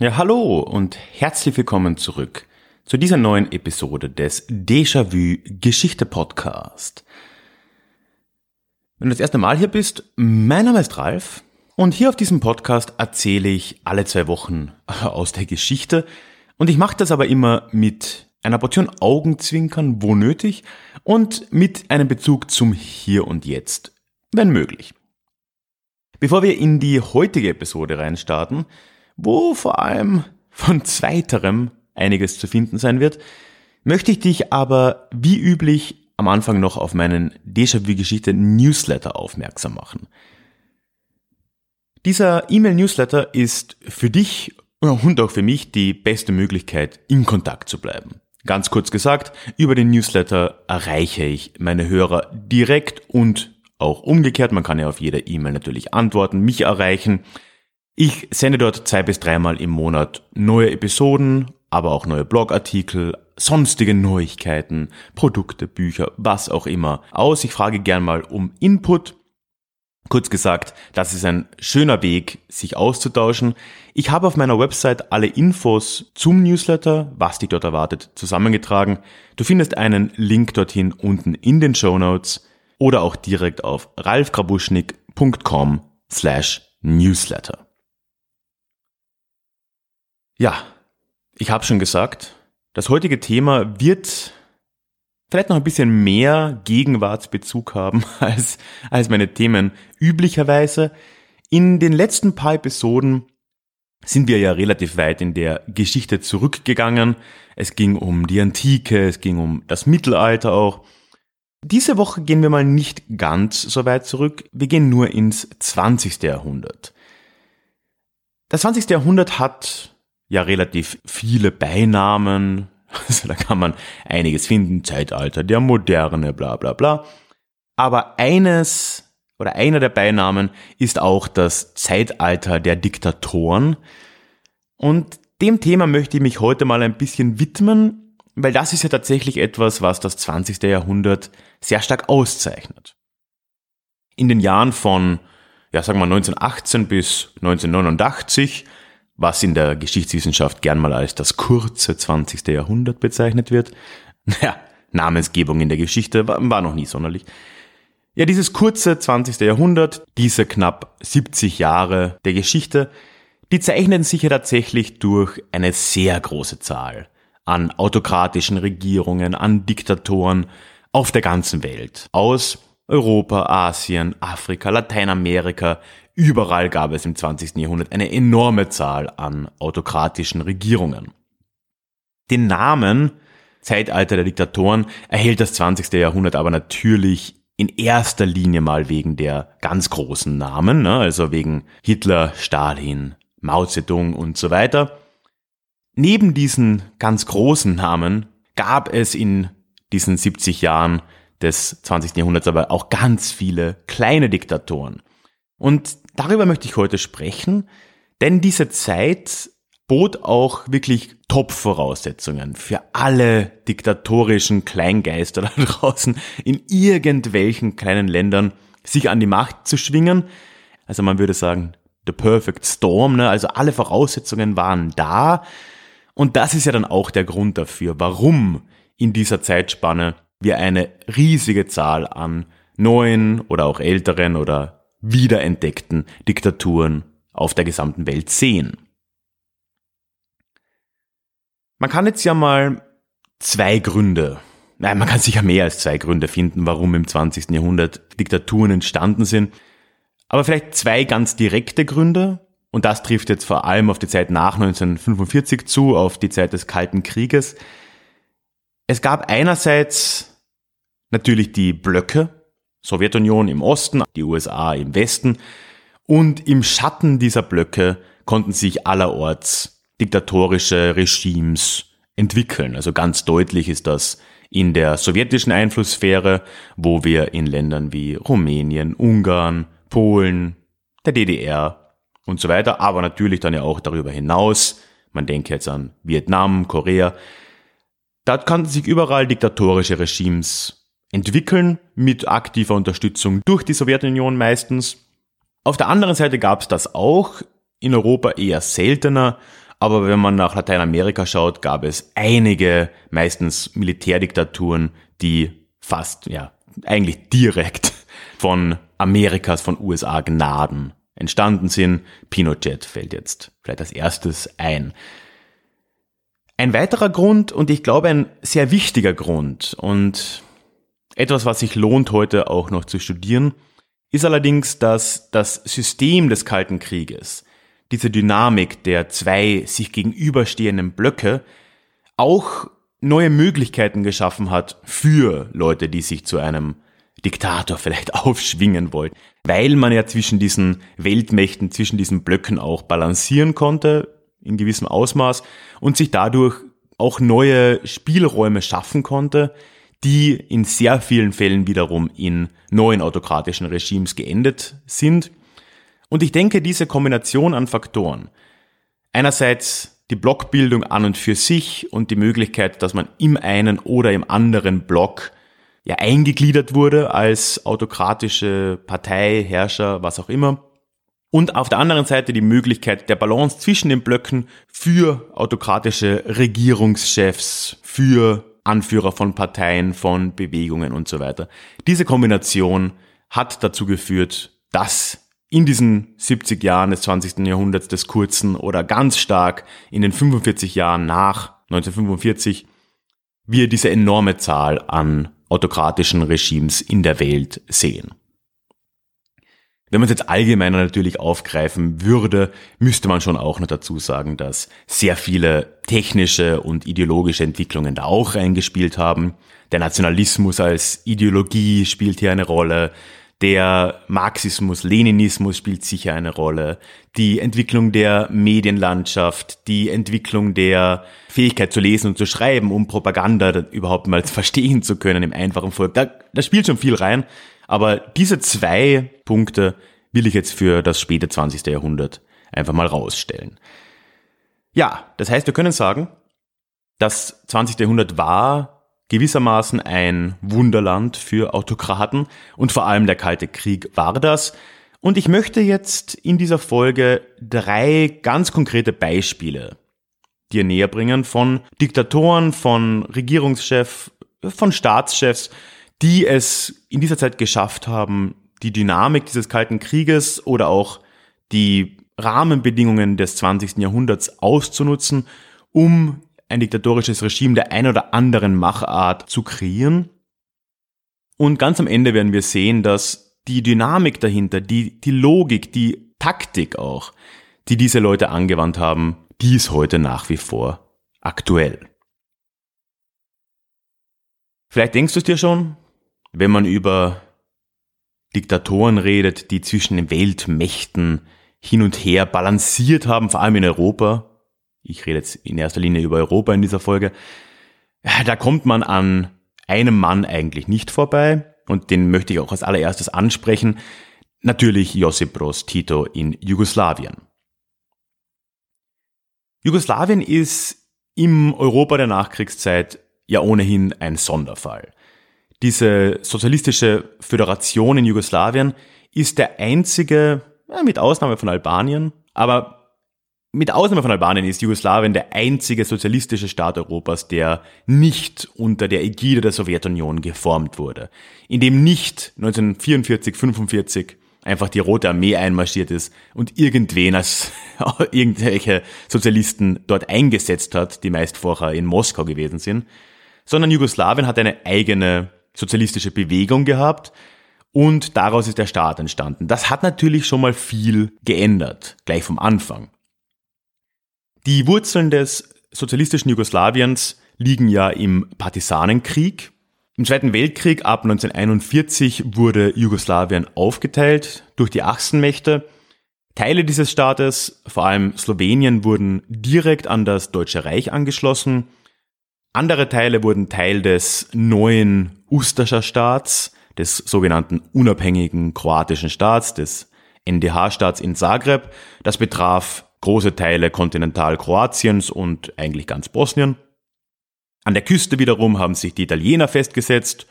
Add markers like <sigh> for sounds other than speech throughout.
Ja, hallo und herzlich willkommen zurück zu dieser neuen Episode des Déjà-vu Geschichte Podcast. Wenn du das erste Mal hier bist, mein Name ist Ralf und hier auf diesem Podcast erzähle ich alle zwei Wochen <laughs> aus der Geschichte und ich mache das aber immer mit einer Portion Augenzwinkern, wo nötig und mit einem Bezug zum Hier und Jetzt, wenn möglich. Bevor wir in die heutige Episode reinstarten, wo vor allem von <laughs> zweiterem einiges zu finden sein wird, möchte ich dich aber wie üblich am Anfang noch auf meinen Déjà-vu-Geschichte Newsletter aufmerksam machen. Dieser E-Mail-Newsletter ist für dich und auch für mich die beste Möglichkeit, in Kontakt zu bleiben. Ganz kurz gesagt, über den Newsletter erreiche ich meine Hörer direkt und auch umgekehrt. Man kann ja auf jede E-Mail natürlich antworten, mich erreichen. Ich sende dort zwei bis dreimal im Monat neue Episoden, aber auch neue Blogartikel, sonstige Neuigkeiten, Produkte, Bücher, was auch immer aus. Ich frage gern mal um Input. Kurz gesagt, das ist ein schöner Weg, sich auszutauschen. Ich habe auf meiner Website alle Infos zum Newsletter, was dich dort erwartet, zusammengetragen. Du findest einen Link dorthin unten in den Show Notes oder auch direkt auf ralfgrabuschnik.com slash newsletter. Ja, ich habe schon gesagt, das heutige Thema wird vielleicht noch ein bisschen mehr Gegenwartsbezug haben <laughs> als, als meine Themen üblicherweise. In den letzten paar Episoden sind wir ja relativ weit in der Geschichte zurückgegangen. Es ging um die Antike, es ging um das Mittelalter auch. Diese Woche gehen wir mal nicht ganz so weit zurück. Wir gehen nur ins 20. Jahrhundert. Das 20. Jahrhundert hat ja relativ viele Beinamen. <laughs> Also da kann man einiges finden. Zeitalter der Moderne, bla bla bla. Aber eines oder einer der Beinamen ist auch das Zeitalter der Diktatoren. Und dem Thema möchte ich mich heute mal ein bisschen widmen, weil das ist ja tatsächlich etwas, was das 20. Jahrhundert sehr stark auszeichnet. In den Jahren von, ja, sagen wir 1918 bis 1989 was in der Geschichtswissenschaft gern mal als das kurze 20. Jahrhundert bezeichnet wird. <laughs> Naja, Namensgebung in der Geschichte war, noch nie sonderlich. Ja, dieses kurze 20. Jahrhundert, diese knapp 70 Jahre der Geschichte, die zeichnen sich ja tatsächlich durch eine sehr große Zahl an autokratischen Regierungen, an Diktatoren auf der ganzen Welt. Aus Europa, Asien, Afrika, Lateinamerika, Überall gab es im 20. Jahrhundert eine enorme Zahl an autokratischen Regierungen. Den Namen Zeitalter der Diktatoren erhält das 20. Jahrhundert aber natürlich in erster Linie mal wegen der ganz großen Namen, ne? also wegen Hitler, Stalin, Mao Zedong und so weiter. Neben diesen ganz großen Namen gab es in diesen 70 Jahren des 20. Jahrhunderts aber auch ganz viele kleine Diktatoren. Und darüber möchte ich heute sprechen, denn diese Zeit bot auch wirklich Top-Voraussetzungen für alle diktatorischen Kleingeister <laughs> da draußen in irgendwelchen kleinen Ländern sich an die Macht zu schwingen. Also man würde sagen, the perfect storm, ne? also alle Voraussetzungen waren da. Und das ist ja dann auch der Grund dafür, warum in dieser Zeitspanne wir eine riesige Zahl an neuen oder auch älteren oder wiederentdeckten Diktaturen auf der gesamten Welt sehen. Man kann jetzt ja mal zwei Gründe, nein, man kann sicher mehr als zwei Gründe finden, warum im 20. Jahrhundert Diktaturen entstanden sind, aber vielleicht zwei ganz direkte Gründe, und das trifft jetzt vor allem auf die Zeit nach 1945 zu, auf die Zeit des Kalten Krieges. Es gab einerseits natürlich die Blöcke, Sowjetunion im Osten, die USA im Westen. Und im Schatten dieser Blöcke konnten sich allerorts diktatorische Regimes entwickeln. Also ganz deutlich ist das in der sowjetischen Einflusssphäre, wo wir in Ländern wie Rumänien, Ungarn, Polen, der DDR und so weiter, aber natürlich dann ja auch darüber hinaus, man denke jetzt an Vietnam, Korea, da kannten sich überall diktatorische Regimes entwickeln, mit aktiver Unterstützung durch die Sowjetunion meistens. Auf der anderen Seite gab es das auch, in Europa eher seltener, aber wenn man nach Lateinamerika schaut, gab es einige, meistens Militärdiktaturen, die fast, ja, eigentlich direkt <laughs> von Amerikas, von USA Gnaden entstanden sind. Pinochet fällt jetzt vielleicht als erstes ein. Ein weiterer Grund und ich glaube ein sehr wichtiger Grund und etwas, was sich lohnt heute auch noch zu studieren, ist allerdings, dass das System des Kalten Krieges, diese Dynamik der zwei sich gegenüberstehenden Blöcke, auch neue Möglichkeiten geschaffen hat für Leute, die sich zu einem Diktator vielleicht <laughs> aufschwingen wollten, weil man ja zwischen diesen Weltmächten, zwischen diesen Blöcken auch balancieren konnte, in gewissem Ausmaß, und sich dadurch auch neue Spielräume schaffen konnte, die in sehr vielen Fällen wiederum in neuen autokratischen Regimes geendet sind. Und ich denke, diese Kombination an Faktoren, einerseits die Blockbildung an und für sich und die Möglichkeit, dass man im einen oder im anderen Block ja eingegliedert wurde als autokratische Partei, Herrscher, was auch immer. Und auf der anderen Seite die Möglichkeit der Balance zwischen den Blöcken für autokratische Regierungschefs, für Anführer von Parteien, von Bewegungen und so weiter. Diese Kombination hat dazu geführt, dass in diesen 70 Jahren des 20. Jahrhunderts des kurzen oder ganz stark in den 45 Jahren nach 1945 wir diese enorme Zahl an autokratischen Regimes in der Welt sehen. Wenn man es jetzt allgemeiner natürlich aufgreifen würde, müsste man schon auch noch dazu sagen, dass sehr viele technische und ideologische Entwicklungen da auch reingespielt haben. Der Nationalismus als Ideologie spielt hier eine Rolle. Der Marxismus, Leninismus spielt sicher eine Rolle. Die Entwicklung der Medienlandschaft, die Entwicklung der Fähigkeit zu lesen und zu schreiben, um Propaganda überhaupt mal <laughs> verstehen zu können im einfachen Volk. Da, da spielt schon viel rein. Aber diese zwei Punkte will ich jetzt für das späte 20. Jahrhundert einfach mal rausstellen. Ja, das heißt, wir können sagen, das 20. Jahrhundert war gewissermaßen ein Wunderland für Autokraten und vor allem der Kalte Krieg war das. Und ich möchte jetzt in dieser Folge drei ganz konkrete Beispiele dir näher bringen von Diktatoren, von Regierungschefs, von Staatschefs, die es in dieser Zeit geschafft haben, die Dynamik dieses Kalten Krieges oder auch die Rahmenbedingungen des 20. Jahrhunderts auszunutzen, um ein diktatorisches Regime der ein oder anderen Machart zu kreieren. Und ganz am Ende werden wir sehen, dass die Dynamik dahinter, die, die Logik, die Taktik auch, die diese Leute angewandt haben, die ist heute nach wie vor aktuell. Vielleicht denkst du es dir schon, wenn man über Diktatoren redet, die zwischen den Weltmächten hin und her balanciert haben, vor allem in Europa, ich rede jetzt in erster Linie über Europa in dieser Folge, da kommt man an einem Mann eigentlich nicht vorbei und den möchte ich auch als allererstes ansprechen. Natürlich Josip Broz Tito in Jugoslawien. Jugoslawien ist im Europa der Nachkriegszeit ja ohnehin ein Sonderfall. Diese sozialistische Föderation in Jugoslawien ist der einzige, mit Ausnahme von Albanien, aber mit Ausnahme von Albanien ist Jugoslawien der einzige sozialistische Staat Europas, der nicht unter der Ägide der Sowjetunion geformt wurde, in dem nicht 1944, 45 einfach die Rote Armee einmarschiert ist und irgendwen als <laughs> irgendwelche Sozialisten dort eingesetzt hat, die meist vorher in Moskau gewesen sind, sondern Jugoslawien hat eine eigene sozialistische Bewegung gehabt und daraus ist der Staat entstanden. Das hat natürlich schon mal viel geändert, gleich vom Anfang. Die Wurzeln des sozialistischen Jugoslawiens liegen ja im Partisanenkrieg. Im Zweiten Weltkrieg ab 1941 wurde Jugoslawien aufgeteilt durch die Achsenmächte. Teile dieses Staates, vor allem Slowenien, wurden direkt an das Deutsche Reich angeschlossen. Andere Teile wurden Teil des neuen Ustascher Staats, des sogenannten unabhängigen kroatischen Staats, des NDH-Staats in Zagreb. Das betraf große Teile Kontinentalkroatiens und eigentlich ganz Bosnien. An der Küste wiederum haben sich die Italiener festgesetzt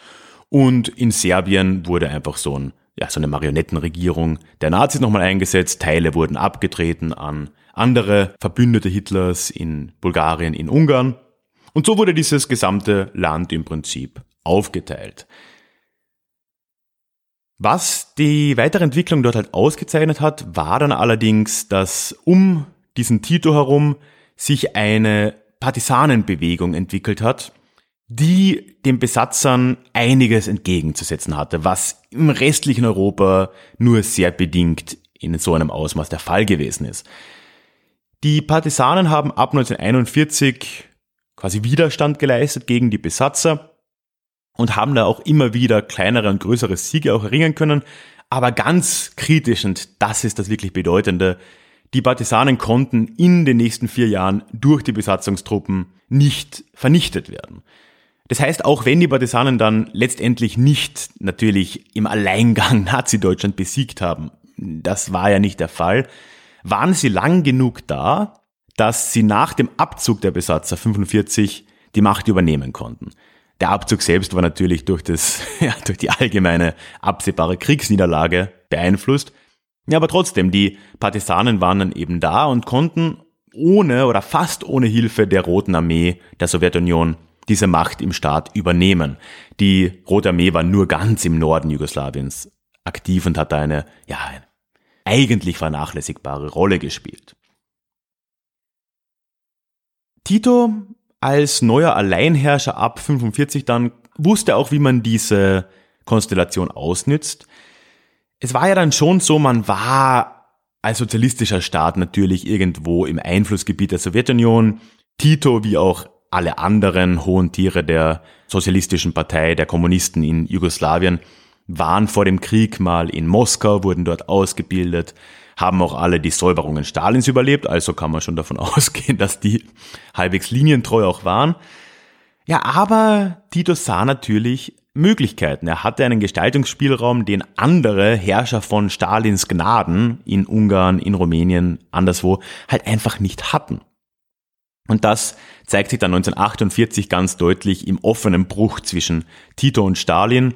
und in Serbien wurde einfach so, ein, ja, so eine Marionettenregierung der Nazis nochmal eingesetzt. Teile wurden abgetreten an andere Verbündete Hitlers in Bulgarien, in Ungarn. Und so wurde dieses gesamte Land im Prinzip aufgeteilt. Was die weitere Entwicklung dort halt ausgezeichnet hat, war dann allerdings, dass um diesen Tito herum sich eine Partisanenbewegung entwickelt hat, die den Besatzern einiges entgegenzusetzen hatte, was im restlichen Europa nur sehr bedingt in so einem Ausmaß der Fall gewesen ist. Die Partisanen haben ab 1941 quasi Widerstand geleistet gegen die Besatzer und haben da auch immer wieder kleinere und größere Siege auch erringen können. Aber ganz kritisch, und das ist das wirklich Bedeutende, die Partisanen konnten in den nächsten vier Jahren durch die Besatzungstruppen nicht vernichtet werden. Das heißt, auch wenn die Partisanen dann letztendlich nicht natürlich im Alleingang Nazi-Deutschland besiegt haben, das war ja nicht der Fall, waren sie lang genug da, dass sie nach dem Abzug der Besatzer 45 die Macht übernehmen konnten. Der Abzug selbst war natürlich durch, das, <laughs> ja, durch die allgemeine absehbare Kriegsniederlage beeinflusst. Ja, aber trotzdem, die Partisanen waren dann eben da und konnten ohne oder fast ohne Hilfe der Roten Armee der Sowjetunion diese Macht im Staat übernehmen. Die Rote Armee war nur ganz im Norden Jugoslawiens aktiv und hat eine, ja, eine eigentlich vernachlässigbare Rolle gespielt. Tito als neuer Alleinherrscher ab 45 dann wusste auch, wie man diese Konstellation ausnützt. Es war ja dann schon so, man war als sozialistischer Staat natürlich irgendwo im Einflussgebiet der Sowjetunion. Tito wie auch alle anderen hohen Tiere der sozialistischen Partei, der Kommunisten in Jugoslawien, waren vor dem Krieg mal in Moskau, wurden dort ausgebildet, haben auch alle die Säuberungen Stalins überlebt, also kann man schon davon <laughs> ausgehen, dass die halbwegs linientreu auch waren. Ja, aber Tito sah natürlich Möglichkeiten. Er hatte einen Gestaltungsspielraum, den andere Herrscher von Stalins Gnaden in Ungarn, in Rumänien, anderswo halt einfach nicht hatten. Und das zeigt sich dann 1948 ganz deutlich im offenen Bruch zwischen Tito und Stalin,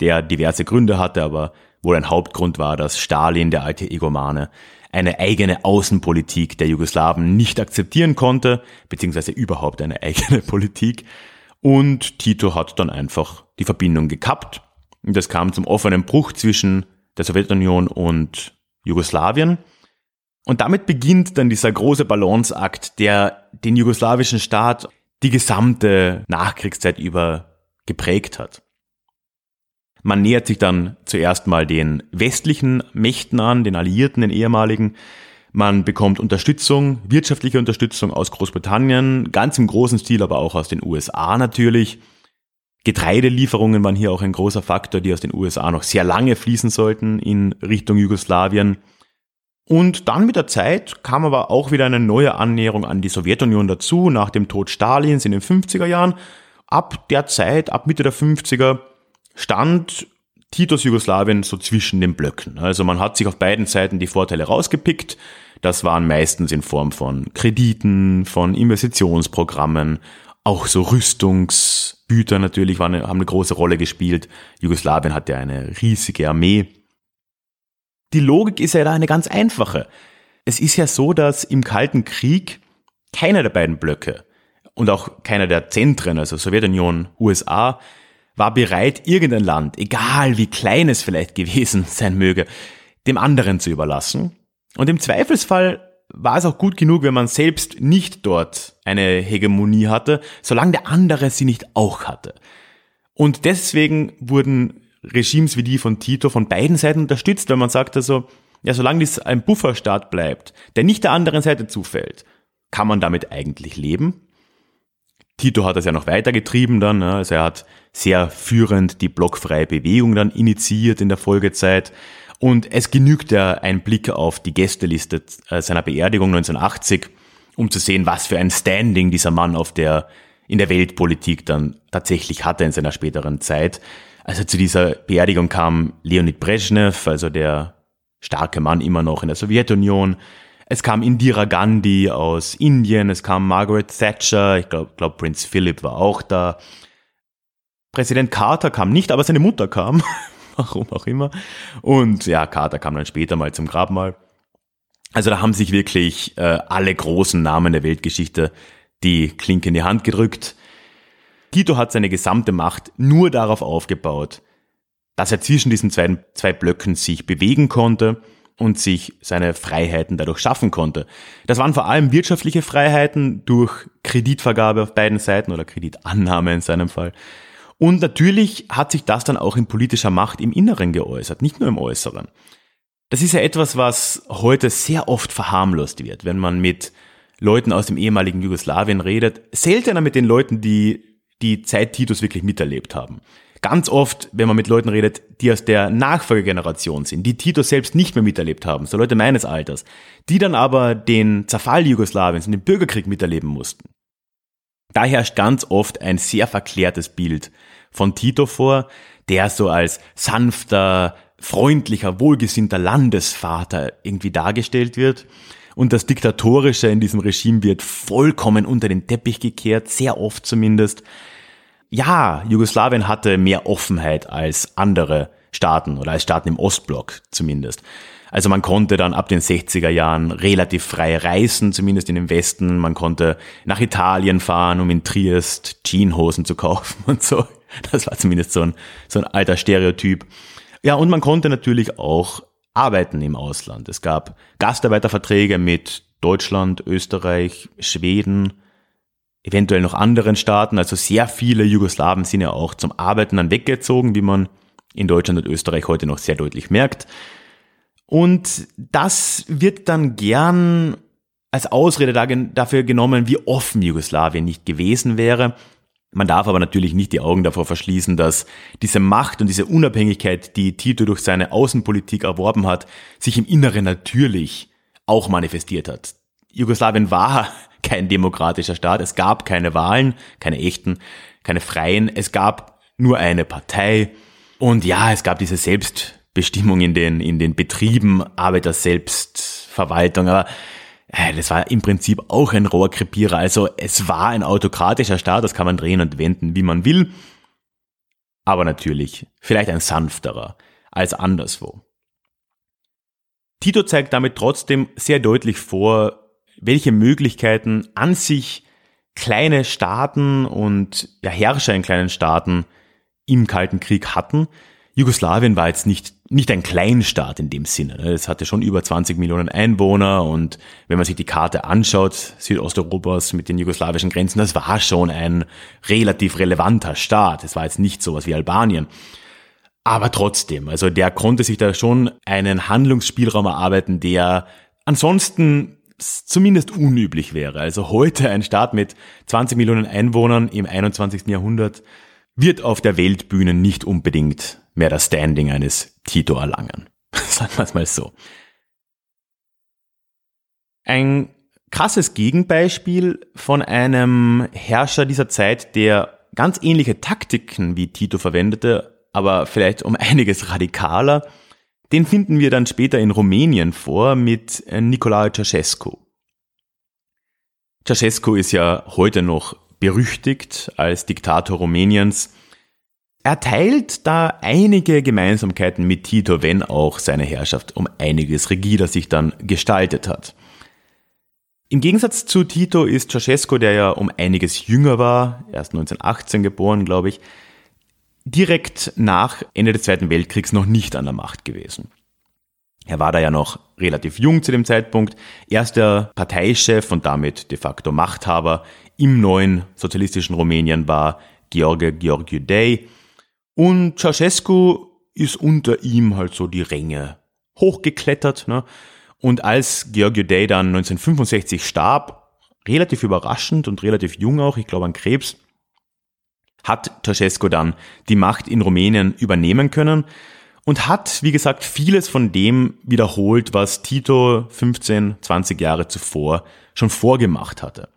der diverse Gründe hatte, aber wohl ein Hauptgrund war, dass Stalin, der alte Egomane, eine eigene Außenpolitik der Jugoslawen nicht akzeptieren konnte, beziehungsweise überhaupt eine <laughs> eigene Politik. Und Tito hat dann einfach die Verbindung gekappt. Und es kam zum offenen Bruch zwischen der Sowjetunion und Jugoslawien. Und damit beginnt dann dieser große Balanceakt, der den jugoslawischen Staat die gesamte Nachkriegszeit über geprägt hat. Man nähert sich dann zuerst mal den westlichen Mächten an, den Alliierten, den ehemaligen. Man bekommt Unterstützung, wirtschaftliche Unterstützung aus Großbritannien, ganz im großen Stil, aber auch aus den USA natürlich. Getreidelieferungen waren hier auch ein großer Faktor, die aus den USA noch sehr lange fließen sollten in Richtung Jugoslawien. Und dann mit der Zeit kam aber auch wieder eine neue Annäherung an die Sowjetunion dazu, nach dem Tod Stalins in den 50er Jahren. Ab der Zeit, ab Mitte der 50er, stand Titos Jugoslawien so zwischen den Blöcken. Also man hat sich auf beiden Seiten die Vorteile rausgepickt. Das waren meistens in Form von Krediten, von Investitionsprogrammen, auch so Rüstungsgüter natürlich waren, haben eine große Rolle gespielt. Jugoslawien hatte eine riesige Armee. Die Logik ist ja da eine ganz einfache. Es ist ja so, dass im Kalten Krieg keiner der beiden Blöcke und auch keiner der Zentren, also Sowjetunion, USA, war bereit, irgendein Land, egal wie klein es vielleicht <laughs> gewesen sein möge, dem anderen zu überlassen. Und im Zweifelsfall war es auch gut genug, wenn man selbst nicht dort eine Hegemonie hatte, solange der andere sie nicht auch hatte. Und deswegen wurden Regimes wie die von Tito von beiden Seiten unterstützt, weil man sagt also, ja, solange dies ein Bufferstaat bleibt, der nicht der anderen Seite zufällt, kann man damit eigentlich leben. Tito hat das ja noch weitergetrieben dann, ne? also er hat sehr führend die blockfreie Bewegung dann initiiert in der Folgezeit. Und es genügt ja ein Blick auf die Gästeliste äh, seiner Beerdigung 1980, um zu sehen, was für ein Standing dieser Mann auf der in der Weltpolitik dann tatsächlich hatte in seiner späteren Zeit. Also zu dieser Beerdigung kam Leonid Brezhnev, also der starke Mann immer noch in der Sowjetunion. Es kam Indira Gandhi aus Indien, es kam Margaret Thatcher, ich glaube, glaub, Prinz Philip war auch da. Präsident Carter kam nicht, aber seine Mutter kam, <laughs> warum auch immer. Und ja, Carter kam dann später mal zum Grabmal. Also da haben sich wirklich äh, alle großen Namen der Weltgeschichte die Klinke in die Hand gedrückt. Tito hat seine gesamte Macht nur darauf aufgebaut, dass er zwischen diesen zwei, zwei Blöcken sich bewegen konnte und sich seine Freiheiten dadurch schaffen konnte. Das waren vor allem wirtschaftliche Freiheiten durch Kreditvergabe auf beiden Seiten oder Kreditannahme in seinem Fall. Und natürlich hat sich das dann auch in politischer Macht im Inneren geäußert, nicht nur im Äußeren. Das ist ja etwas, was heute sehr oft verharmlost wird, wenn man mit Leuten aus dem ehemaligen Jugoslawien redet. Seltener mit den Leuten, die die Zeit Titus wirklich miterlebt haben. Ganz oft, wenn man mit Leuten redet, die aus der Nachfolgegeneration sind, die Titus selbst nicht mehr miterlebt haben, so Leute meines Alters, die dann aber den Zerfall Jugoslawiens und den Bürgerkrieg miterleben mussten. Da herrscht ganz oft ein sehr verklärtes Bild von Tito vor, der so als sanfter, freundlicher, wohlgesinnter Landesvater irgendwie dargestellt wird. Und das Diktatorische in diesem Regime wird vollkommen unter den Teppich gekehrt, sehr oft zumindest. Ja, Jugoslawien hatte mehr Offenheit als andere Staaten oder als Staaten im Ostblock zumindest. Also man konnte dann ab den 60er Jahren relativ frei reisen, zumindest in den Westen. Man konnte nach Italien fahren, um in Triest Jeanshosen zu kaufen <laughs> und so. Das war zumindest so ein, so ein alter Stereotyp. Ja, und man konnte natürlich auch arbeiten im Ausland. Es gab Gastarbeiterverträge mit Deutschland, Österreich, Schweden, eventuell noch anderen Staaten. Also sehr viele Jugoslawen sind ja auch zum Arbeiten dann weggezogen, wie man in Deutschland und Österreich heute noch sehr deutlich merkt. Und das wird dann gern als Ausrede dafür genommen, wie offen Jugoslawien nicht gewesen wäre. Man darf aber natürlich nicht die Augen davor verschließen, dass diese Macht und diese Unabhängigkeit, die Tito durch seine Außenpolitik erworben hat, sich im Inneren natürlich auch manifestiert hat. Jugoslawien war kein demokratischer Staat, es gab keine Wahlen, keine echten, keine freien, es gab nur eine Partei und ja, es gab diese Selbstbestimmung in den, in den Betrieben, Arbeiter-Selbstverwaltung, aber äh, das war im Prinzip auch ein Rohrkrepierer. Also es war ein autokratischer Staat, das kann man drehen und wenden, wie man will. Aber natürlich, vielleicht ein sanfterer als anderswo. Tito zeigt damit trotzdem sehr deutlich vor, welche Möglichkeiten an sich kleine Staaten und ja, Herrscher in kleinen Staaten im Kalten Krieg hatten. Jugoslawien war jetzt nicht nicht ein Kleinstaat in dem Sinne. Ne? Es hatte schon über 20 Millionen Einwohner und wenn man sich die Karte anschaut, Südosteuropas mit den jugoslawischen Grenzen, das war schon ein relativ relevanter Staat. Es war jetzt nicht sowas wie Albanien. Aber trotzdem, also der konnte sich da schon einen Handlungsspielraum erarbeiten, der ansonsten zumindest unüblich wäre. Also heute ein Staat mit 20 Millionen Einwohnern im 21. Jahrhundert wird auf der Weltbühne nicht unbedingt mehr das Standing eines Tito erlangen. <laughs> Sagen wir es mal so. Ein krasses Gegenbeispiel von einem Herrscher dieser Zeit, der ganz ähnliche Taktiken wie Tito verwendete, aber vielleicht um einiges radikaler, den finden wir dann später in Rumänien vor mit Nicolae Ceausescu. Ceausescu ist ja heute noch berüchtigt als Diktator Rumäniens er teilt da einige Gemeinsamkeiten mit Tito, wenn auch seine Herrschaft um einiges rigider sich dann gestaltet hat. Im Gegensatz zu Tito ist Ceausescu, der ja um einiges jünger war, erst 1918 geboren, glaube ich, direkt nach Ende des Zweiten Weltkriegs noch nicht an der Macht gewesen. Er war da ja noch relativ jung zu dem Zeitpunkt, erster Parteichef und damit de facto Machthaber im neuen sozialistischen Rumänien war George Georgiou Day, und Ceausescu ist unter ihm halt so die Ränge hochgeklettert. Ne? Und als Georgiou Day dann 1965 starb, relativ überraschend und relativ jung auch, ich glaube an Krebs, hat Ceausescu dann die Macht in Rumänien übernehmen können und hat, wie gesagt, vieles von dem wiederholt, was Tito 15, 20 Jahre zuvor schon vorgemacht hatte.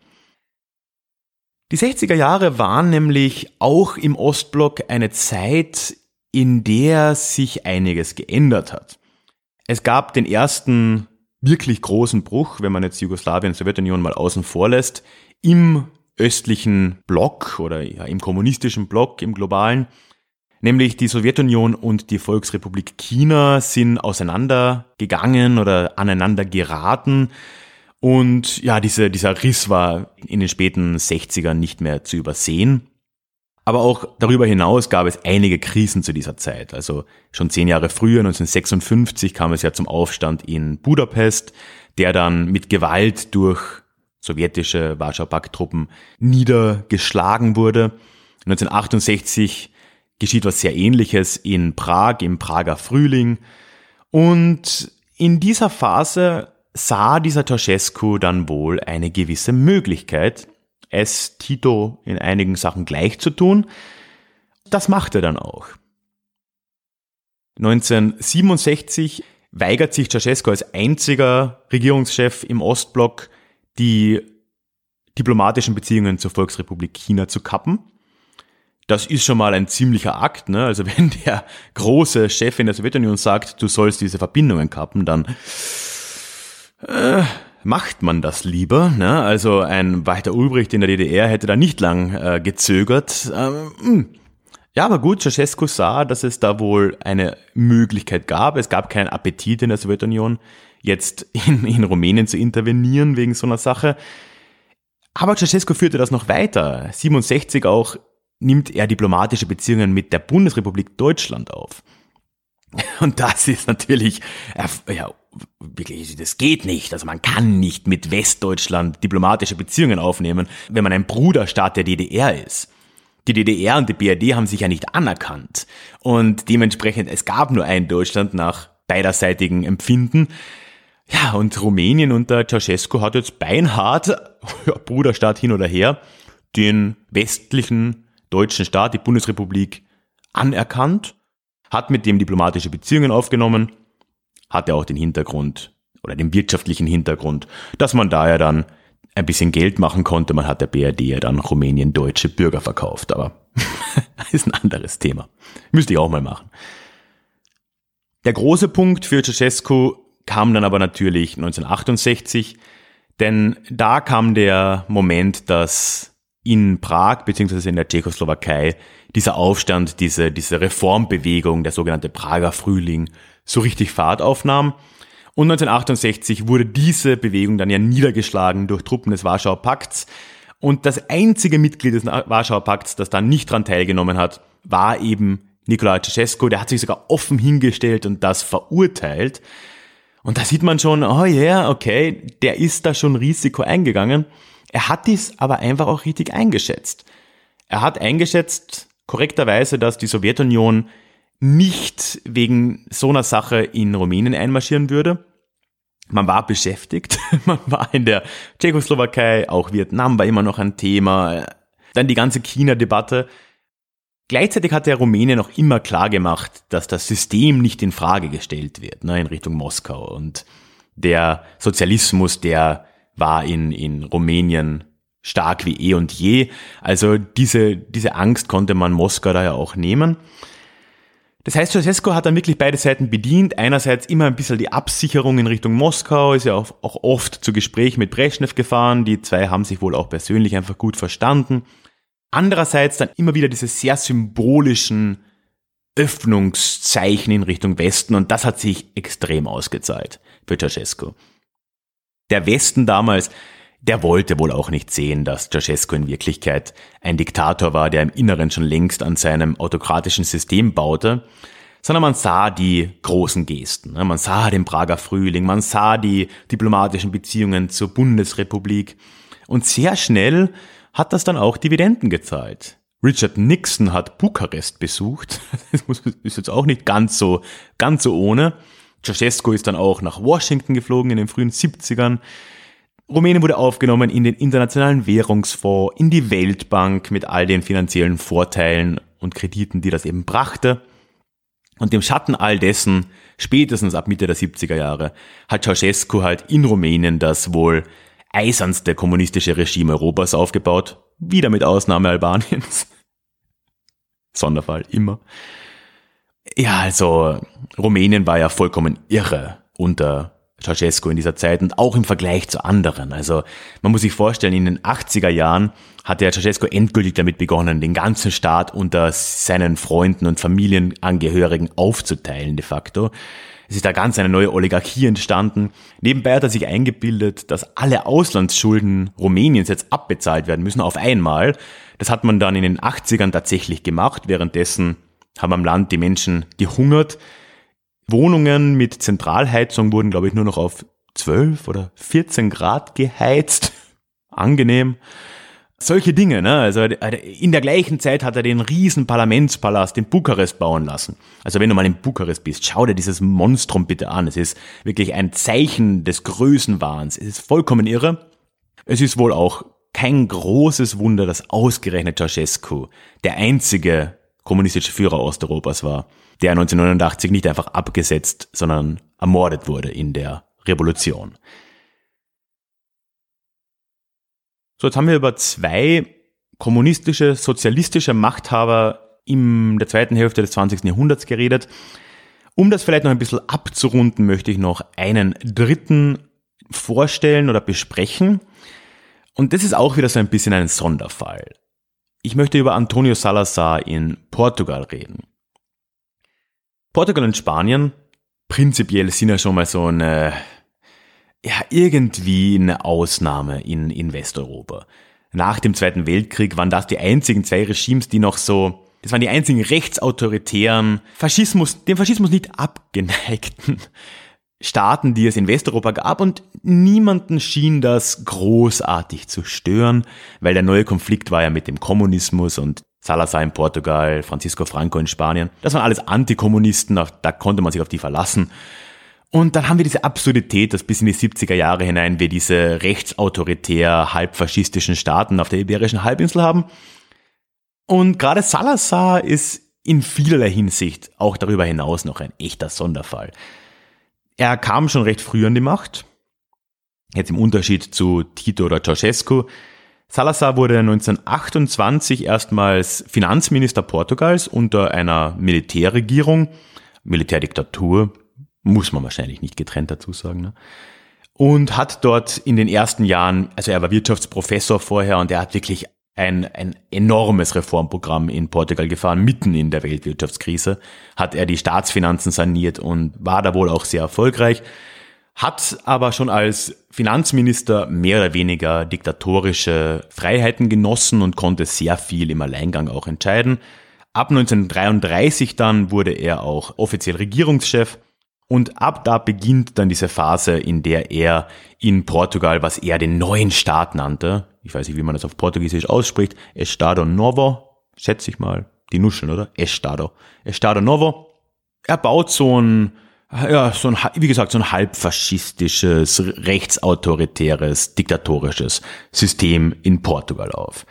Die 60er Jahre waren nämlich auch im Ostblock eine Zeit, in der sich einiges geändert hat. Es gab den ersten wirklich großen Bruch, wenn man jetzt Jugoslawien, Sowjetunion mal außen vor lässt, im östlichen Block oder ja, im kommunistischen Block, im globalen. Nämlich die Sowjetunion und die Volksrepublik China sind auseinandergegangen oder aneinander geraten. Und ja, diese, dieser Riss war in den späten 60ern nicht mehr zu übersehen. Aber auch darüber hinaus gab es einige Krisen zu dieser Zeit. Also schon zehn Jahre früher, 1956, kam es ja zum Aufstand in Budapest, der dann mit Gewalt durch sowjetische Warschau-Pakt-Truppen niedergeschlagen wurde. 1968 geschieht was sehr ähnliches in Prag, im Prager Frühling. Und in dieser Phase sah dieser Ceausescu dann wohl eine gewisse Möglichkeit, es Tito in einigen Sachen gleich zu tun. Das macht er dann auch. 1967 weigert sich Ceausescu als einziger Regierungschef im Ostblock, die diplomatischen Beziehungen zur Volksrepublik China zu kappen. Das ist schon mal ein ziemlicher Akt. Ne? Also <laughs> wenn der große Chef in der Sowjetunion sagt, du sollst diese Verbindungen kappen, dann äh, macht man das lieber. Ne? Also ein Walter Ulbricht in der DDR hätte da nicht lang äh, gezögert. Ähm, hm. ja, aber gut, Ceausescu sah, dass es da wohl eine Möglichkeit gab. Es gab keinen Appetit in der Sowjetunion, jetzt in, in Rumänien zu intervenieren wegen so einer Sache. Aber Ceausescu führte das noch weiter. 67 auch nimmt er diplomatische Beziehungen mit der Bundesrepublik Deutschland auf. <laughs> Und das ist natürlich, ja, wirklich, das geht nicht. Also man kann nicht mit Westdeutschland diplomatische Beziehungen aufnehmen, wenn man ein Bruderstaat der DDR ist. Die DDR und die BRD haben sich ja nicht anerkannt. Und dementsprechend, es gab nur ein Deutschland nach beiderseitigem Empfinden. Ja, und Rumänien unter Ceausescu hat jetzt beinhart, <laughs> ja, Bruderstaat hin oder her, den westlichen deutschen Staat, die Bundesrepublik, anerkannt hat mit dem diplomatische Beziehungen aufgenommen, hatte auch den Hintergrund oder den wirtschaftlichen Hintergrund, dass man da ja dann ein bisschen Geld machen konnte. Man hat der BRD ja dann Rumänien deutsche Bürger verkauft, aber <laughs> ist ein anderes Thema. Müsste ich auch mal machen. Der große Punkt für Ceausescu kam dann aber natürlich 1968, denn da kam der Moment, dass in Prag bzw. in der Tschechoslowakei dieser Aufstand, diese, diese Reformbewegung, der sogenannte Prager Frühling, so richtig Fahrt aufnahm. Und 1968 wurde diese Bewegung dann ja niedergeschlagen durch Truppen des Warschauer Pakts. Und das einzige Mitglied des Warschauer Pakts, das da nicht dran teilgenommen hat, war eben Nicolae Ceausescu. Der hat sich sogar offen hingestellt und das verurteilt. Und da sieht man schon, oh ja, yeah, okay, der ist da schon Risiko eingegangen. Er hat dies aber einfach auch richtig eingeschätzt. Er hat eingeschätzt, korrekterweise, dass die Sowjetunion nicht wegen so einer Sache in Rumänien einmarschieren würde. Man war beschäftigt, <laughs> man war in der Tschechoslowakei, auch Vietnam war immer noch ein Thema, dann die ganze China-Debatte. Gleichzeitig hat der Rumänien noch immer klar gemacht, dass das System nicht in Frage gestellt wird, ne, in Richtung Moskau. Und der Sozialismus, der war in, in Rumänien stark wie eh und je. Also diese, diese Angst konnte man Moskau da ja auch nehmen. Das heißt, Ceausescu hat dann wirklich beide Seiten bedient. Einerseits immer ein bisschen die Absicherung in Richtung Moskau, ist ja auch, auch oft zu Gespräch mit Brezhnev gefahren. Die zwei haben sich wohl auch persönlich einfach gut verstanden. Andererseits dann immer wieder diese sehr symbolischen Öffnungszeichen in Richtung Westen und das hat sich extrem ausgezahlt für Ceausescu. Der Westen damals der wollte wohl auch nicht sehen, dass Ceausescu in Wirklichkeit ein Diktator war, der im Inneren schon längst an seinem autokratischen System baute, sondern man sah die großen Gesten. Man sah den Prager Frühling, man sah die diplomatischen Beziehungen zur Bundesrepublik und sehr schnell hat das dann auch Dividenden gezahlt. Richard Nixon hat Bukarest besucht. <laughs> Das ist jetzt auch nicht ganz so, ganz so ohne. Ceausescu ist dann auch nach Washington geflogen in den frühen 70ern. Rumänien wurde aufgenommen in den Internationalen Währungsfonds, in die Weltbank mit all den finanziellen Vorteilen und Krediten, die das eben brachte. Und im Schatten all dessen, spätestens ab Mitte der 70er Jahre, hat Ceausescu halt in Rumänien das wohl eisernste kommunistische Regime Europas aufgebaut. wieder mit Ausnahme Albaniens. <laughs> Sonderfall, immer. Ja, also Rumänien war ja vollkommen irre unter Ceausescu in dieser Zeit und auch im Vergleich zu anderen. Also man muss sich vorstellen, in den 80er Jahren hat der Ceausescu endgültig damit begonnen, den ganzen Staat unter seinen Freunden und Familienangehörigen aufzuteilen de facto. Es ist da ganz eine neue Oligarchie entstanden. Nebenbei hat er sich eingebildet, dass alle Auslandsschulden Rumäniens jetzt abbezahlt werden müssen auf einmal. Das hat man dann in den 80ern tatsächlich gemacht. Währenddessen haben am Land die Menschen gehungert. Wohnungen mit Zentralheizung wurden, glaube ich, nur noch auf 12 oder 14 Grad geheizt. <laughs> Angenehm. Solche Dinge, ne? Also in der gleichen Zeit hat er den riesen Parlamentspalast in Bukarest bauen lassen. Also wenn du mal in Bukarest bist, schau dir dieses Monstrum bitte an. Es ist wirklich ein Zeichen des Größenwahns. Es ist vollkommen irre. Es ist wohl auch kein großes Wunder, dass ausgerechnet Ceausescu der einzige kommunistische Führer Osteuropas war, der 1989 nicht einfach abgesetzt, sondern ermordet wurde in der Revolution. So, jetzt haben wir über zwei kommunistische, sozialistische Machthaber in der zweiten Hälfte des 20. Jahrhunderts geredet. Um das vielleicht noch ein bisschen abzurunden, möchte ich noch einen dritten vorstellen oder besprechen. Und das ist auch wieder so ein bisschen ein Sonderfall. Ich möchte über Antonio Salazar in Portugal reden. Portugal und Spanien prinzipiell sind ja schon mal so eine ja, irgendwie eine Ausnahme in, in Westeuropa. Nach dem Zweiten Weltkrieg waren das die einzigen zwei Regimes, die noch so, das waren die einzigen rechtsautoritären, Faschismus, dem Faschismus nicht abgeneigten <laughs> Staaten, die es in Westeuropa gab und niemanden schien das großartig zu stören, weil der neue Konflikt war ja mit dem Kommunismus und Salazar in Portugal, Francisco Franco in Spanien. Das waren alles Antikommunisten, da konnte man sich auf die verlassen. Und dann haben wir diese Absurdität, dass bis in die 70er Jahre hinein wir diese rechtsautoritär halbfaschistischen Staaten auf der Iberischen Halbinsel haben. Und gerade Salazar ist in vielerlei Hinsicht auch darüber hinaus noch ein echter Sonderfall. Er kam schon recht früh an die Macht. Jetzt im Unterschied zu Tito oder Ceausescu. Salazar wurde 1928 erstmals Finanzminister Portugals unter einer Militärregierung, Militärdiktatur, muss man wahrscheinlich nicht getrennt dazu sagen. Ne? Und hat dort in den ersten Jahren, also er war Wirtschaftsprofessor vorher und er hat wirklich ein, ein enormes Reformprogramm in Portugal gefahren, mitten in der Weltwirtschaftskrise, hat er die Staatsfinanzen saniert und war da wohl auch sehr erfolgreich, hat aber schon als Finanzminister mehr oder weniger diktatorische Freiheiten genossen und konnte sehr viel im Alleingang auch entscheiden. Ab 1933 dann wurde er auch offiziell Regierungschef und ab da beginnt dann diese Phase, in der er in Portugal, was er den neuen Staat nannte, ich weiß nicht, wie man das auf Portugiesisch ausspricht, Estado Novo, schätze ich mal, die Nuscheln, oder? Estado. Estado Novo. Er baut so ein, ja, so ein, wie gesagt, so ein halbfaschistisches, rechtsautoritäres, diktatorisches System in Portugal auf.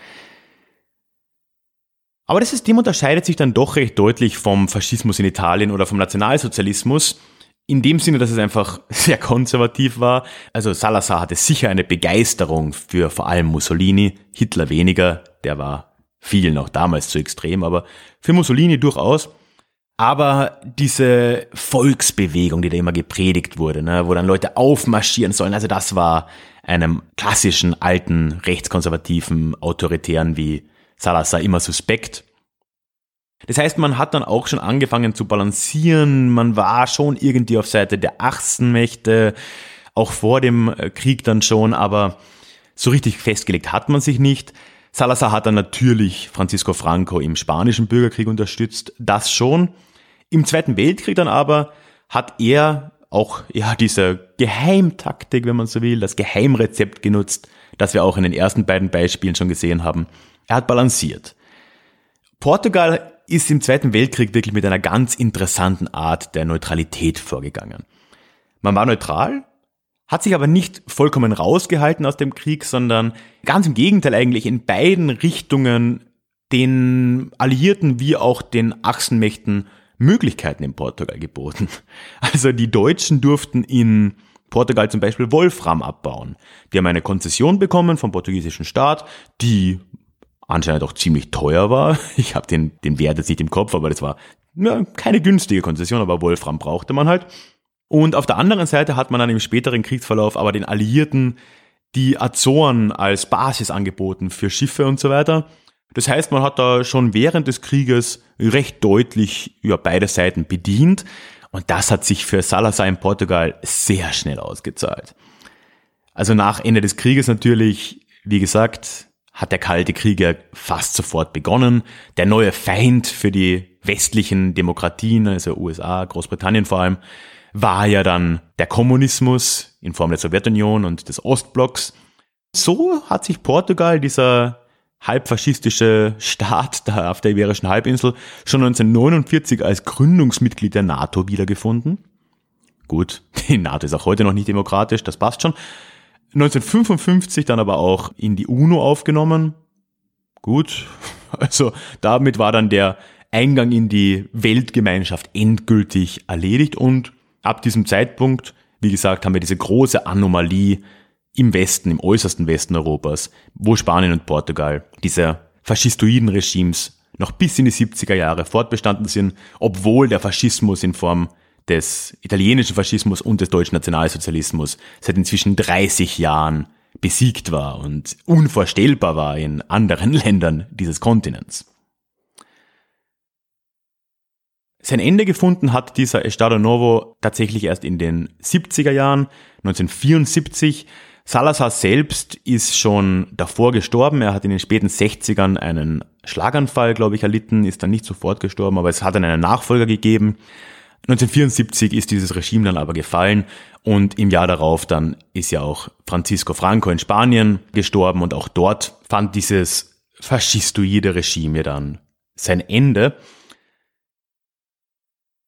Aber das System unterscheidet sich dann doch recht deutlich vom Faschismus in Italien oder vom Nationalsozialismus, in dem Sinne, dass es einfach <laughs> sehr konservativ war. Also Salazar hatte sicher eine Begeisterung für vor allem Mussolini, Hitler weniger, der war viel noch damals zu extrem, aber für Mussolini durchaus. Aber diese Volksbewegung, die da immer gepredigt wurde, ne, wo dann Leute aufmarschieren sollen, also das war einem klassischen, alten, rechtskonservativen, autoritären wie Salazar immer suspekt. Das heißt, man hat dann auch schon angefangen zu balancieren, man war schon irgendwie auf Seite der Achsenmächte, auch vor dem äh, Krieg dann schon, aber so richtig festgelegt hat man sich nicht. Salazar hat dann natürlich Francisco Franco im spanischen Bürgerkrieg unterstützt, das schon. Im Zweiten Weltkrieg dann aber hat er auch ja diese Geheimtaktik, wenn man so will, das Geheimrezept genutzt, das wir auch in den ersten beiden Beispielen schon gesehen haben. Er hat balanciert. Portugal ist im Zweiten Weltkrieg wirklich mit einer ganz interessanten Art der Neutralität vorgegangen. Man war neutral, hat sich aber nicht vollkommen rausgehalten aus dem Krieg, sondern ganz im Gegenteil eigentlich in beiden Richtungen den Alliierten wie auch den Achsenmächten Möglichkeiten in Portugal geboten. <laughs> Also die Deutschen durften in Portugal zum Beispiel Wolfram abbauen. Die haben eine Konzession bekommen vom portugiesischen Staat, die anscheinend auch ziemlich teuer war. <laughs> Ich habe den, den Wert jetzt nicht im Kopf, aber das war ja, keine günstige Konzession, aber Wolfram brauchte man halt. Und auf der anderen Seite hat man dann im späteren Kriegsverlauf aber den Alliierten die Azoren als Basis angeboten für Schiffe und so weiter. Das heißt, man hat da schon während des Krieges recht deutlich über beide Seiten bedient. Und das hat sich für Salazar in Portugal sehr schnell ausgezahlt. Also nach Ende des Krieges natürlich, wie gesagt, hat der Kalte Krieg ja fast sofort begonnen. Der neue Feind für die westlichen Demokratien, also USA, Großbritannien vor allem, war ja dann der Kommunismus in Form der Sowjetunion und des Ostblocks. So hat sich Portugal, dieser halbfaschistische Staat da auf der Iberischen Halbinsel, schon 1949 als Gründungsmitglied der NATO wiedergefunden. Gut, <laughs> die NATO ist auch heute noch nicht demokratisch, das passt schon. 1955 dann aber auch in die UNO aufgenommen. Gut, <laughs> also damit war dann der Eingang in die Weltgemeinschaft endgültig erledigt und ab diesem Zeitpunkt, wie gesagt, haben wir diese große Anomalie im Westen, im äußersten Westen Europas, wo Spanien und Portugal diese faschistoiden Regimes noch bis in die 70er Jahre fortbestanden sind, obwohl der Faschismus in Form des italienischen Faschismus und des deutschen Nationalsozialismus seit inzwischen 30 Jahren besiegt war und unvorstellbar war in anderen <laughs> Ländern dieses Kontinents. Sein Ende gefunden hat dieser Estado Novo tatsächlich erst in den 70er Jahren, 1974. Salazar selbst ist schon davor gestorben. Er hat in den späten 60ern einen Schlaganfall, glaube ich, erlitten, ist dann nicht sofort gestorben, aber es hat dann einen Nachfolger gegeben. 1974 ist dieses Regime dann aber gefallen und im Jahr darauf dann ist ja auch Francisco Franco in Spanien gestorben und auch dort fand dieses faschistoide Regime dann sein Ende.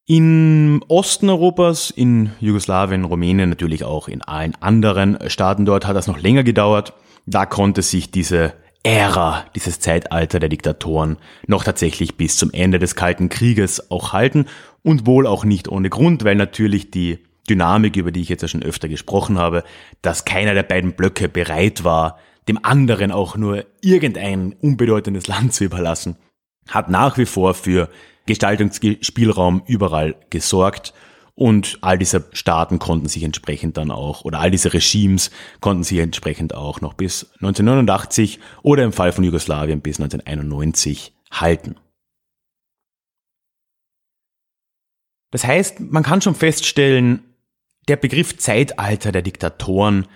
Im Osten Europas, in Jugoslawien, Rumänien, natürlich auch in allen anderen Staaten dort hat das noch länger gedauert. Da konnte sich diese Ära, dieses Zeitalter der Diktatoren noch tatsächlich bis zum Ende des Kalten Krieges auch halten und wohl auch nicht ohne Grund, weil natürlich die Dynamik, über die ich jetzt ja schon öfter gesprochen habe, dass keiner der beiden Blöcke bereit war, dem anderen auch nur irgendein unbedeutendes Land zu überlassen, hat nach wie vor für Gestaltungsspielraum überall gesorgt und all diese Staaten konnten sich entsprechend dann auch, oder all diese Regimes konnten sich entsprechend auch noch bis 1989 oder im Fall von Jugoslawien bis 1991 halten. Das heißt, man kann schon feststellen, der Begriff Zeitalter der Diktatoren,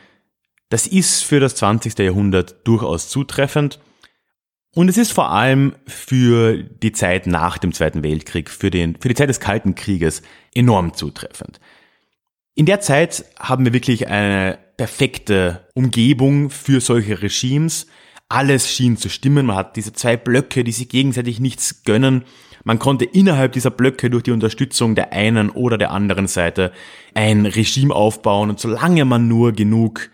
das ist für das 20. Jahrhundert durchaus zutreffend und es ist vor allem für die Zeit nach dem Zweiten Weltkrieg, für, den, für die Zeit des Kalten Krieges enorm zutreffend. In der Zeit haben wir wirklich eine perfekte Umgebung für solche Regimes. Alles schien zu stimmen. Man hat diese zwei Blöcke, die sich gegenseitig nichts gönnen. Man konnte innerhalb dieser Blöcke durch die Unterstützung der einen oder der anderen Seite ein Regime aufbauen und solange man nur genug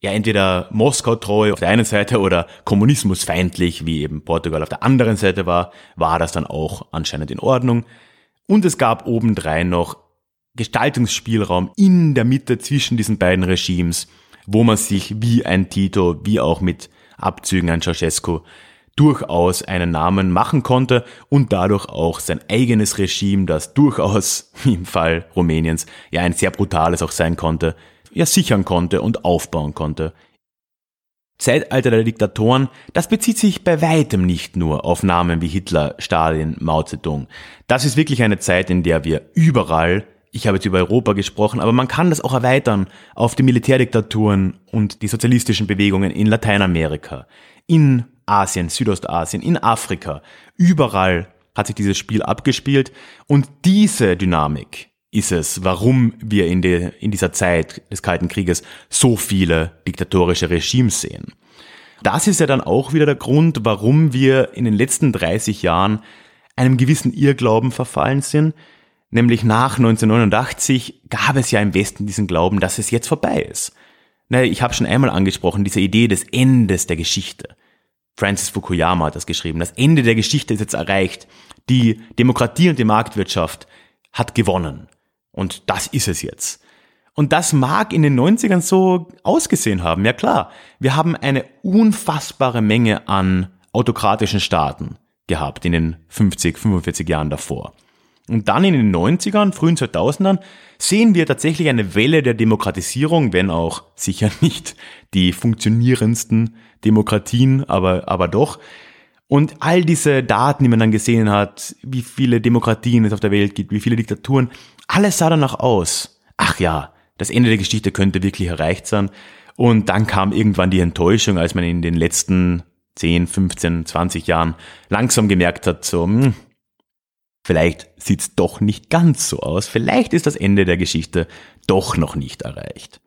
ja entweder Moskau treu auf der einen Seite oder kommunismusfeindlich, wie eben Portugal auf der anderen Seite war, war das dann auch anscheinend in Ordnung. Und es gab obendrein noch Gestaltungsspielraum in der Mitte zwischen diesen beiden Regimes, wo man sich wie ein Tito, wie auch mit Abzügen an Ceausescu durchaus einen Namen machen konnte und dadurch auch sein eigenes Regime, das durchaus, <laughs> im Fall Rumäniens, ja ein sehr brutales auch sein konnte, ja sichern konnte und aufbauen konnte. Zeitalter der Diktatoren, das bezieht sich bei weitem nicht nur auf Namen wie Hitler, Stalin, Mao Zedong. Das ist wirklich eine Zeit, in der wir überall, ich habe jetzt über Europa gesprochen, aber man kann das auch erweitern auf die Militärdiktaturen und die sozialistischen Bewegungen in Lateinamerika, in Asien, Südostasien, in Afrika. Überall hat sich dieses Spiel abgespielt und diese Dynamik, ist es, warum wir in, de, in dieser Zeit des Kalten Krieges so viele diktatorische Regimes sehen. Das ist ja dann auch wieder der Grund, warum wir in den letzten 30 Jahren einem gewissen Irrglauben verfallen sind. Nämlich nach 1989 gab es ja im Westen diesen Glauben, dass es jetzt vorbei ist. Naja, ich habe schon einmal angesprochen, diese Idee des Endes der Geschichte. Francis Fukuyama hat das geschrieben. Das Ende der Geschichte ist jetzt erreicht. Die Demokratie und die Marktwirtschaft hat gewonnen. Und das ist es jetzt. Und das mag in den 90ern so ausgesehen haben. Ja klar, wir haben eine unfassbare Menge an autokratischen Staaten gehabt in den 50, 45 Jahren davor. Und dann in den 90ern, frühen 2000ern sehen wir tatsächlich eine Welle der Demokratisierung, wenn auch sicher nicht die funktionierendsten Demokratien, aber, aber doch. Und all diese Daten, die man dann gesehen hat, wie viele Demokratien es auf der Welt gibt, wie viele Diktaturen, alles sah danach aus. Ach ja, das Ende der Geschichte könnte wirklich erreicht sein. Und dann kam irgendwann die Enttäuschung, als man in den letzten 10, 15, 20 Jahren langsam gemerkt hat, so, hm, vielleicht sieht's doch nicht ganz so aus, vielleicht ist das Ende der Geschichte doch noch nicht erreicht.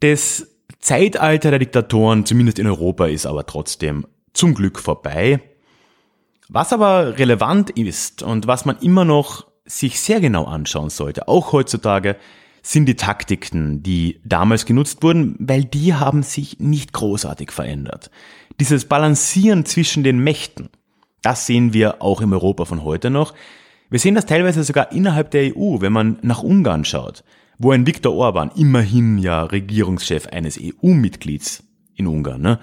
Das Zeitalter der Diktatoren, zumindest in Europa, ist aber trotzdem zum Glück vorbei. Was aber relevant ist und was man immer noch sich sehr genau anschauen sollte, auch heutzutage, sind die Taktiken, die damals genutzt wurden, weil die haben sich nicht großartig verändert. Dieses Balancieren zwischen den Mächten, das sehen wir auch im Europa von heute noch. Wir sehen das teilweise sogar innerhalb der EU, wenn man nach Ungarn schaut, wo ein Viktor Orban, immerhin ja Regierungschef eines EU-Mitglieds in Ungarn, ne,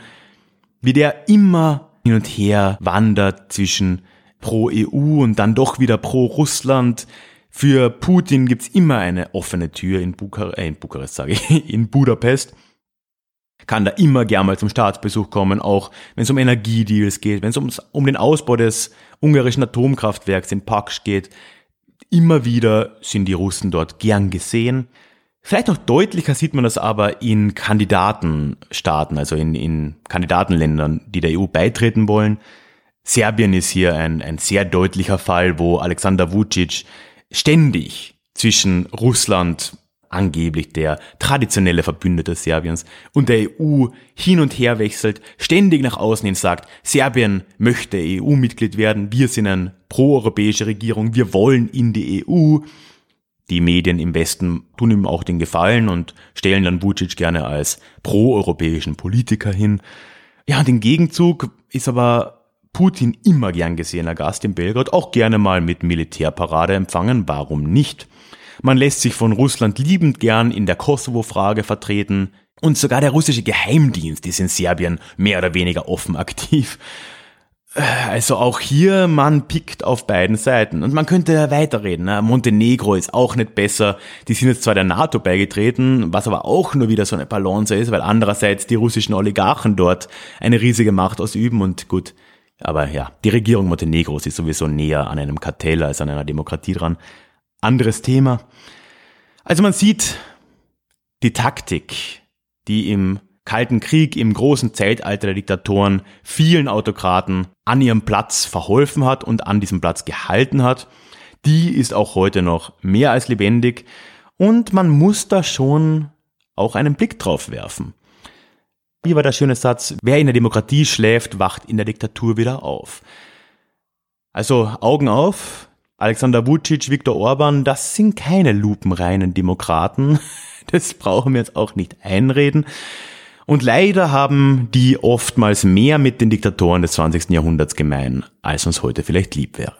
wie der immer hin und her wandert zwischen pro EU und dann doch wieder pro Russland, für Putin gibt's immer eine offene Tür in, Bukar äh, in Bukarest, sage ich, <laughs> in Budapest. Kann da immer gern mal zum Staatsbesuch kommen, auch wenn es um Energiedeals geht, wenn es um den Ausbau des ungarischen Atomkraftwerks in Paksch geht. Immer wieder sind die Russen dort gern gesehen. Vielleicht noch deutlicher sieht man das aber in Kandidatenstaaten, also in, in Kandidatenländern, die der EU beitreten wollen. Serbien ist hier ein, ein sehr deutlicher Fall, wo Alexander Vucic ständig zwischen Russland, angeblich der traditionelle Verbündete Serbiens, und der EU hin und her wechselt, ständig nach außen hin sagt, Serbien möchte EU-Mitglied werden, wir sind eine proeuropäische Regierung, wir wollen in die EU. Die Medien im Westen tun ihm auch den Gefallen und stellen dann Vucic gerne als proeuropäischen Politiker hin. Ja, und im Gegenzug ist aber Putin immer gern gesehener Gast in Belgrad, auch gerne mal mit Militärparade empfangen, warum nicht? Man lässt sich von Russland liebend gern in der Kosovo-Frage vertreten und sogar der russische Geheimdienst ist in Serbien mehr oder weniger offen aktiv. Also auch hier, man pickt auf beiden Seiten. Und man könnte weiterreden. Ne? Montenegro ist auch nicht besser. Die sind jetzt zwar der NATO beigetreten, was aber auch nur wieder so eine Balance ist, weil andererseits die russischen Oligarchen dort eine riesige Macht ausüben und gut, aber ja, die Regierung Montenegros ist sowieso näher an einem Kartell als an einer Demokratie dran. Anderes Thema. Also man sieht die Taktik, die im Kalten Krieg, im großen Zeitalter der Diktatoren vielen Autokraten an ihrem Platz verholfen hat und an diesem Platz gehalten hat, die ist auch heute noch mehr als lebendig und man muss da schon auch einen Blick drauf werfen. Wie war der schöne Satz? Wer in der Demokratie schläft, wacht in der Diktatur wieder auf. Also Augen auf. Alexander Vucic, Viktor Orban, das sind keine lupenreinen Demokraten. <laughs> Das brauchen wir jetzt auch nicht einreden. Und leider haben die oftmals mehr mit den Diktatoren des 20. Jahrhunderts gemein, als uns heute vielleicht lieb wäre.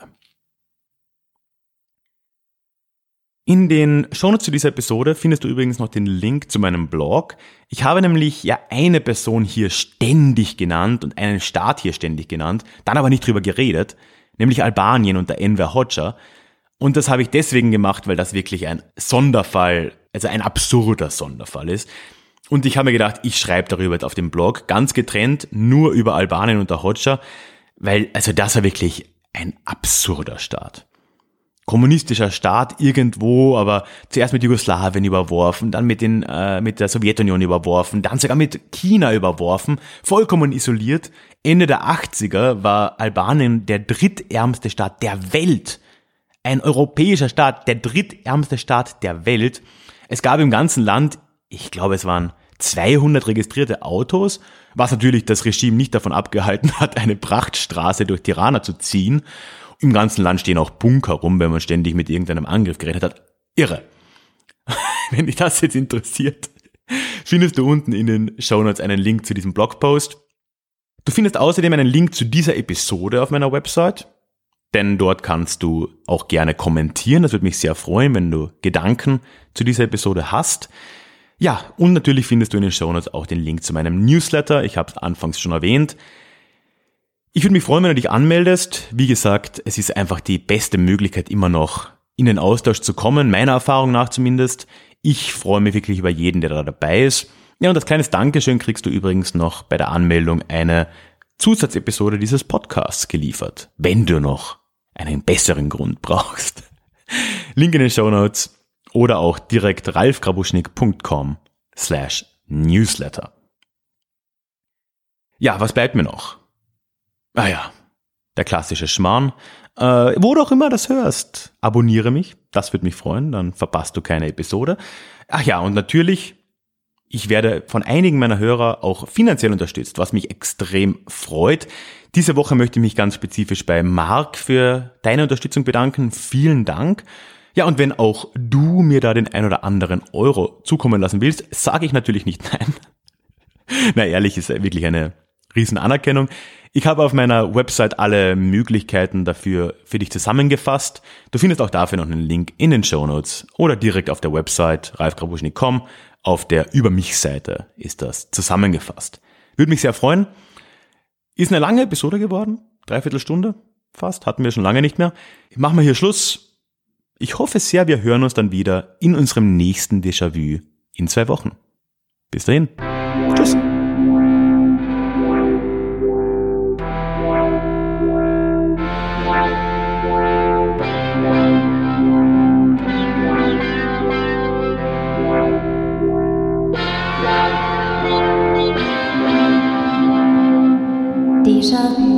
In den Shownotes zu dieser Episode findest du übrigens noch den Link zu meinem Blog. Ich habe nämlich ja eine Person hier ständig genannt und einen Staat hier ständig genannt, dann aber nicht drüber geredet, nämlich Albanien und der Enver Hoxha. Und das habe ich deswegen gemacht, weil das wirklich ein Sonderfall, also ein absurder Sonderfall ist. Und ich habe mir gedacht, ich schreibe darüber jetzt auf dem Blog, ganz getrennt, nur über Albanien und der Hoxha, weil also das war wirklich ein absurder Staat kommunistischer Staat irgendwo, aber zuerst mit Jugoslawien überworfen, dann mit, den, äh, mit der Sowjetunion überworfen, dann sogar mit China überworfen, vollkommen isoliert. Ende der 80er war Albanien der drittärmste Staat der Welt. Ein europäischer Staat, der drittärmste Staat der Welt. Es gab im ganzen Land, ich glaube es waren 200 registrierte Autos, was natürlich das Regime nicht davon abgehalten <laughs> hat, eine Prachtstraße durch Tirana zu ziehen. Im ganzen Land stehen auch Bunker rum, wenn man ständig mit irgendeinem Angriff gerechnet hat. Irre. <laughs> wenn dich das jetzt interessiert, findest du unten in den Show Notes einen Link zu diesem Blogpost. Du findest außerdem einen Link zu dieser Episode auf meiner Website, denn dort kannst du auch gerne kommentieren. Das würde mich sehr freuen, wenn du Gedanken zu dieser Episode hast. Ja, und natürlich findest du in den Shownotes auch den Link zu meinem Newsletter. Ich habe es anfangs schon erwähnt. Ich würde mich freuen, wenn du dich anmeldest. Wie gesagt, es ist einfach die beste Möglichkeit immer noch in den Austausch zu kommen, meiner Erfahrung nach zumindest. Ich freue mich wirklich über jeden, der da dabei ist. Ja, und als kleines Dankeschön kriegst du übrigens noch bei der Anmeldung eine Zusatzepisode dieses Podcasts geliefert, wenn du noch einen besseren Grund brauchst. <laughs> Link in den Show Notes oder auch direkt ralfgrabuschnik.com slash newsletter. Ja, was bleibt mir noch? Ah ja, der klassische Schmarrn. Äh, wo du auch immer das hörst, abonniere mich, das würde mich freuen, dann verpasst du keine Episode. Ach ja, und natürlich, ich werde von einigen meiner Hörer auch finanziell unterstützt, was mich extrem freut. Diese Woche möchte ich mich ganz spezifisch bei Marc für deine Unterstützung bedanken. Vielen Dank. Ja, und wenn auch du mir da den ein oder anderen Euro zukommen lassen willst, sage ich natürlich nicht <laughs> nein. Na ehrlich, ist wirklich eine riesen Anerkennung. Ich habe auf meiner Website alle Möglichkeiten dafür für dich zusammengefasst. Du findest auch dafür noch einen Link in den Show Notes oder direkt auf der Website ralfgrabuschnik.com. Auf der Über mich Seite ist das zusammengefasst. Würde mich sehr freuen. Ist eine lange Episode geworden. Dreiviertel Stunde fast. Hatten wir schon lange nicht mehr. Machen wir hier Schluss. Ich hoffe sehr, wir hören uns dann wieder in unserem nächsten Déjà-vu in zwei Wochen. Bis dahin. Tschüss. 嘉宾